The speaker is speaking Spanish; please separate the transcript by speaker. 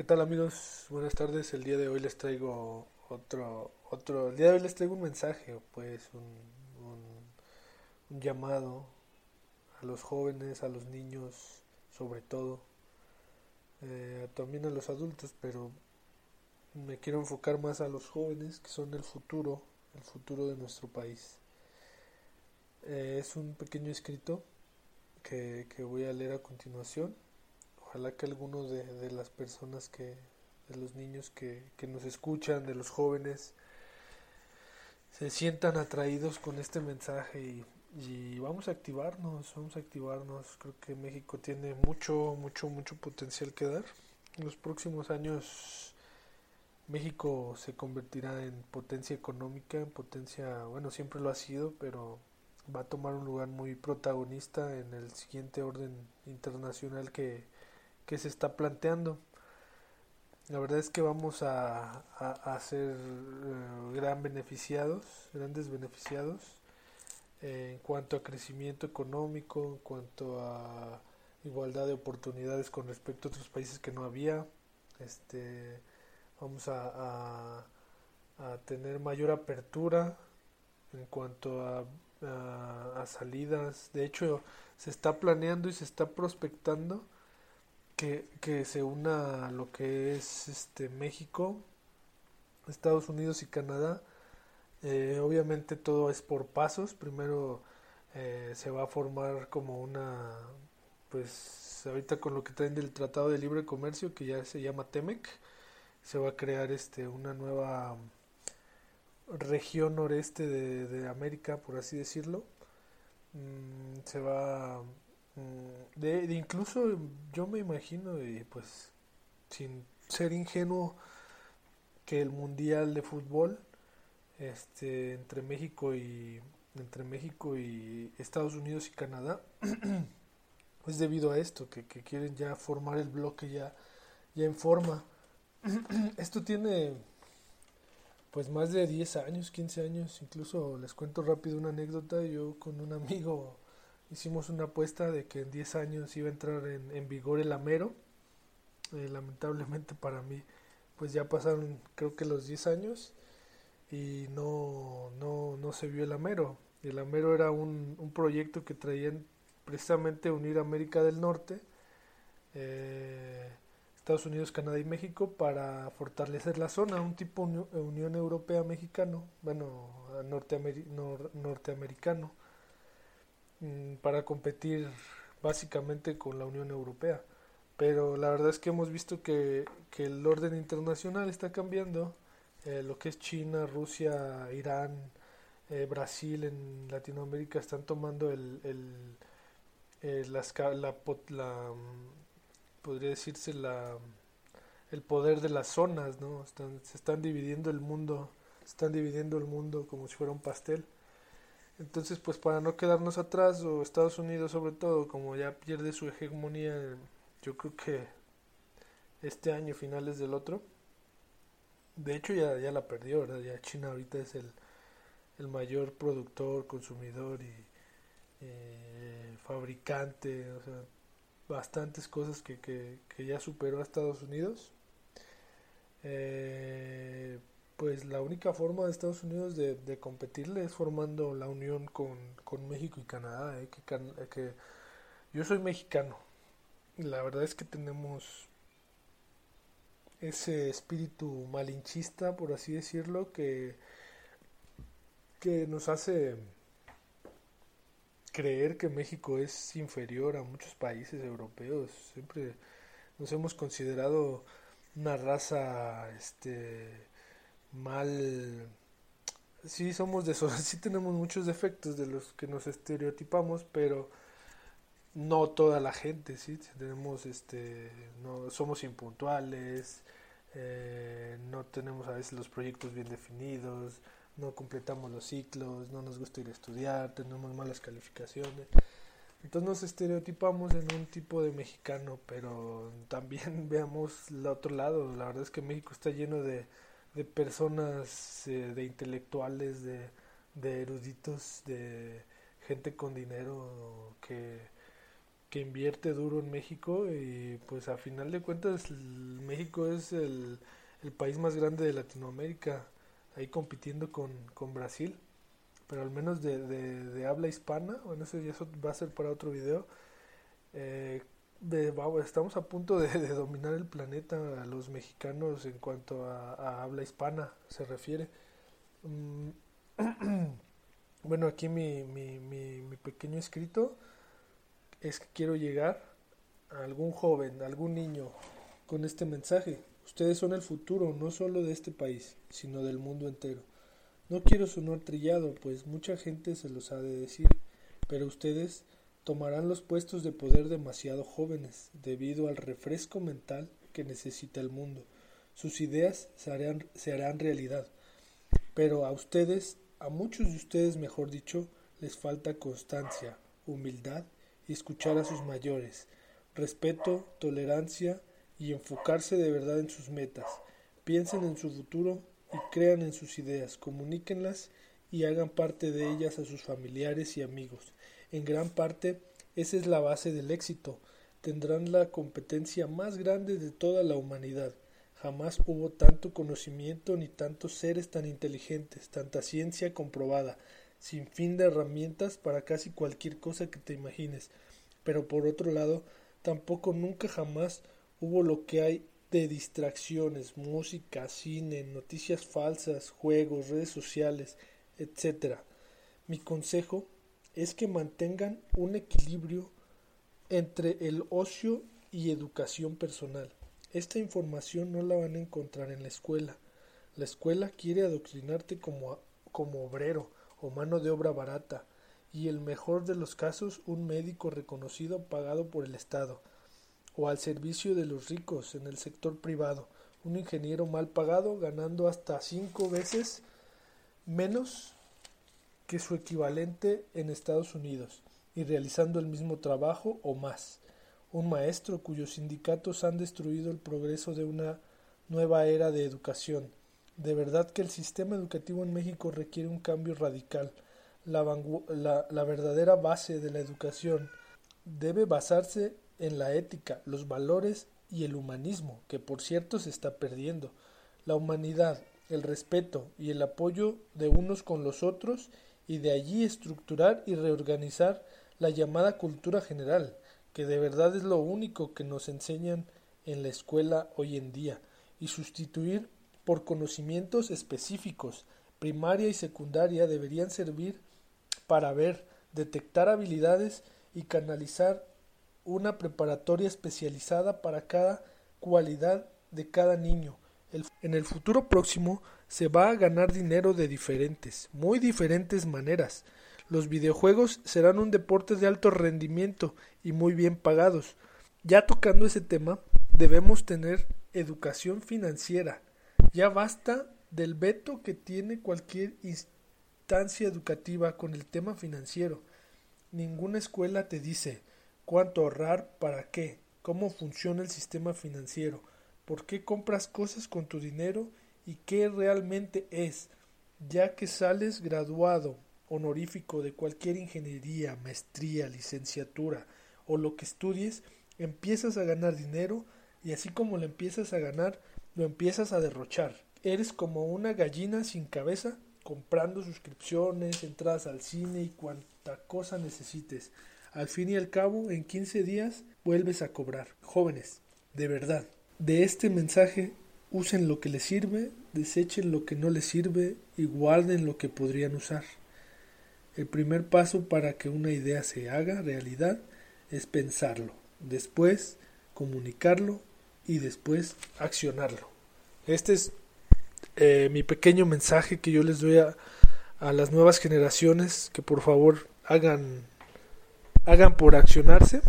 Speaker 1: ¿Qué tal amigos? Buenas tardes. El día de hoy les traigo otro, otro, el día de hoy les traigo un mensaje, pues un, llamado a los jóvenes, a los niños, sobre todo, eh, también a los adultos, pero me quiero enfocar más a los jóvenes, que son el futuro, el futuro de nuestro país. Eh, es un pequeño escrito que, que voy a leer a continuación ojalá que algunos de, las personas que, de los niños que, nos escuchan, de los jóvenes, se sientan atraídos con este mensaje y, y, vamos a activarnos, vamos a activarnos. Creo que México tiene mucho, mucho, mucho potencial que dar. En los próximos años México se convertirá en potencia económica, en potencia, bueno, siempre lo ha sido, pero va a tomar un lugar muy protagonista en el siguiente orden internacional que, que se está planteando. La verdad es que vamos a, a, ser eh, gran beneficiados, grandes beneficiados eh, en cuanto a crecimiento económico, en cuanto a igualdad de oportunidades con respecto a otros países que no había. Este, vamos a, a tener mayor apertura en cuanto a, a, salidas. De hecho, se está planeando y se está prospectando que, se una lo que es este México, Estados Unidos y Canadá. Eh, obviamente todo es por pasos. Primero eh, se va a formar como una, pues ahorita con lo que traen del Tratado de Libre Comercio que ya se llama TEMEC, se va a crear este una nueva región noreste de, de América, por así decirlo. Mm, se va Mm, de, incluso yo me imagino, y pues sin ser ingenuo, que el mundial de fútbol este entre México y entre México y Estados Unidos y Canadá es debido a esto que, que quieren ya formar el bloque ya ya en forma. Esto tiene pues más de 10 años 15 años. Incluso les cuento rápido una anécdota. Yo con un amigo hicimos una apuesta de que en 10 años iba a entrar en, vigor el Amero. Eh, lamentablemente para mí, pues ya pasaron creo que los 10 años y no, no, no se vio el Amero. El Amero era un, un proyecto que traían precisamente unir América del Norte, eh, Estados Unidos, Canadá y México para fortalecer la zona, un tipo Unión Europea mexicano, bueno, norteamericano para competir básicamente con la Unión Europea. Pero la verdad es que hemos visto que, que el orden internacional está cambiando. Eh, lo que es China, Rusia, Irán, eh, Brasil en Latinoamérica están tomando el, el, eh, la, la, mm, podría decirse la el poder de las zonas, ¿no? Están, se están dividiendo el mundo, están dividiendo el mundo como si fuera un pastel. Entonces, pues para no quedarnos atrás, o Estados Unidos sobre todo, como ya pierde su hegemonía, yo creo que este año, finales del otro, de hecho ya, ya la perdió, ¿verdad? Ya China ahorita es el, el mayor productor, consumidor y eh, fabricante, o sea, bastantes cosas que, que, que ya superó a Estados Unidos. Eh, pues la única forma de Estados Unidos de, de competirle es formando la unión con, México y Canadá. ¿eh? Eh, que, yo soy mexicano la verdad es que tenemos ese espíritu malinchista, por así decirlo, que, que nos hace creer que México es inferior a muchos países europeos. Siempre nos hemos considerado una raza este mal sí somos de esos, sí tenemos muchos defectos de los que nos estereotipamos, pero no toda la gente, sí tenemos este no somos impuntuales, eh, no tenemos a veces los proyectos bien definidos, no completamos los ciclos, no nos gusta ir a estudiar, tenemos malas calificaciones. Entonces nos estereotipamos en un tipo de mexicano, pero también veamos el otro lado. La verdad es que México está lleno de de personas, eh, de intelectuales, de, de eruditos, de gente con dinero que, que invierte duro en México y pues a final de cuentas México es el, el país más grande de Latinoamérica, ahí compitiendo con, con Brasil, pero al menos de, de, habla hispana, bueno, eso ya va a ser para otro video. Eh, de, estamos a punto de, dominar el planeta a los mexicanos en cuanto a, habla hispana se refiere. Mm, bueno, aquí mi, mi, mi, mi, pequeño escrito es que quiero llegar a algún joven, algún niño con este mensaje. Ustedes son el futuro no solo de este país, sino del mundo entero. No quiero sonar trillado, pues mucha gente se los ha de decir, pero ustedes tomarán los puestos de poder demasiado jóvenes debido al refresco mental que necesita el mundo. Sus ideas se harán, realidad. Pero a ustedes, a muchos de ustedes mejor dicho, les falta constancia, humildad y escuchar a sus mayores, respeto, tolerancia y enfocarse de verdad en sus metas. Piensen en su futuro y crean en sus ideas, comuníquenlas y hagan parte de ellas a sus familiares y amigos. En gran parte, esa es la base del éxito. Tendrán la competencia más grande de toda la humanidad. Jamás hubo tanto conocimiento ni tantos seres tan inteligentes, tanta ciencia comprobada, sin fin de herramientas para casi cualquier cosa que te imagines. Pero por otro lado, tampoco nunca jamás hubo lo que hay de distracciones, música, cine, noticias falsas, juegos, redes sociales, etc. Mi consejo es que mantengan un equilibrio entre el ocio y educación personal. Esta información no la van a encontrar en la escuela. La escuela quiere adoctrinarte como, como obrero o mano de obra barata, y el mejor de los casos un médico reconocido pagado por el Estado, o al servicio de los ricos en el sector privado, un ingeniero mal pagado ganando hasta cinco veces menos que su equivalente en Estados Unidos y realizando el mismo trabajo o más. Un maestro cuyos sindicatos han destruido el progreso de una nueva era de educación. De verdad que el sistema educativo en México requiere un cambio radical. La, la, la verdadera base de la educación debe basarse en la ética, los valores y el humanismo, que por cierto se está perdiendo. La humanidad, el respeto y el apoyo de unos con los otros y de allí estructurar y reorganizar la llamada cultura general, que de verdad es lo único que nos enseñan en la escuela hoy en día, y sustituir por conocimientos específicos, primaria y secundaria deberían servir para ver, detectar habilidades y canalizar una preparatoria especializada para cada cualidad de cada niño. En el futuro próximo se va a ganar dinero de diferentes, muy diferentes maneras. Los videojuegos serán un deporte de alto rendimiento y muy bien pagados. Ya tocando ese tema, debemos tener educación financiera. Ya basta del veto que tiene cualquier instancia educativa con el tema financiero. Ninguna escuela te dice cuánto ahorrar, para qué, cómo funciona el sistema financiero, por qué compras cosas con tu dinero y qué realmente es, ya que sales graduado honorífico de cualquier ingeniería, maestría, licenciatura o lo que estudies, empiezas a ganar dinero y así como lo empiezas a ganar, lo empiezas a derrochar. Eres como una gallina sin cabeza comprando suscripciones, entradas al cine y cuanta cosa necesites. Al fin y al cabo, en 15 días vuelves a cobrar. Jóvenes, de verdad, de este mensaje Usen lo que les sirve, desechen lo que no les sirve y guarden lo que podrían usar. El primer paso para que una idea se haga realidad es pensarlo, después comunicarlo y después accionarlo. Este es eh, mi pequeño mensaje que yo les doy a, a las nuevas generaciones que por favor hagan, hagan por accionarse